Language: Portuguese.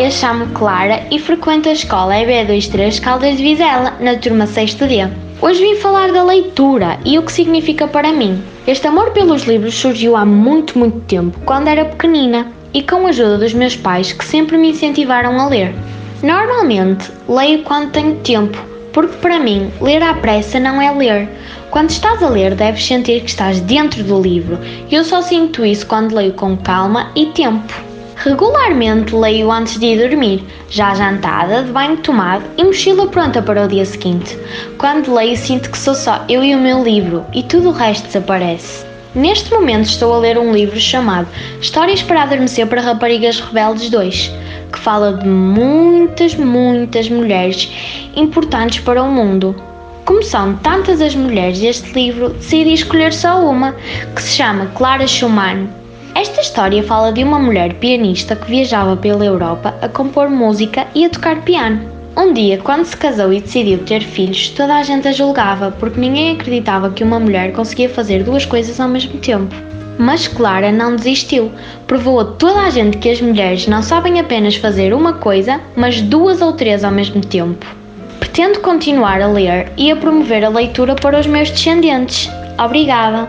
Eu chamo Clara e frequento a escola EB23 Caldas de Vizela, na turma 6 D. Hoje vim falar da leitura e o que significa para mim. Este amor pelos livros surgiu há muito, muito tempo, quando era pequenina, e com a ajuda dos meus pais que sempre me incentivaram a ler. Normalmente, leio quando tenho tempo, porque para mim, ler à pressa não é ler. Quando estás a ler, deves sentir que estás dentro do livro, e eu só sinto isso quando leio com calma e tempo. Regularmente leio antes de ir dormir, já jantada, de banho tomado e mochila pronta para o dia seguinte. Quando leio, sinto que sou só eu e o meu livro e tudo o resto desaparece. Neste momento estou a ler um livro chamado Histórias para Adormecer para Raparigas Rebeldes 2, que fala de muitas, muitas mulheres importantes para o mundo. Como são tantas as mulheres deste livro, decidi escolher só uma, que se chama Clara Schumann. Esta história fala de uma mulher pianista que viajava pela Europa a compor música e a tocar piano. Um dia, quando se casou e decidiu ter filhos, toda a gente a julgava porque ninguém acreditava que uma mulher conseguia fazer duas coisas ao mesmo tempo. Mas Clara não desistiu, provou a toda a gente que as mulheres não sabem apenas fazer uma coisa, mas duas ou três ao mesmo tempo. Pretendo continuar a ler e a promover a leitura para os meus descendentes. Obrigada!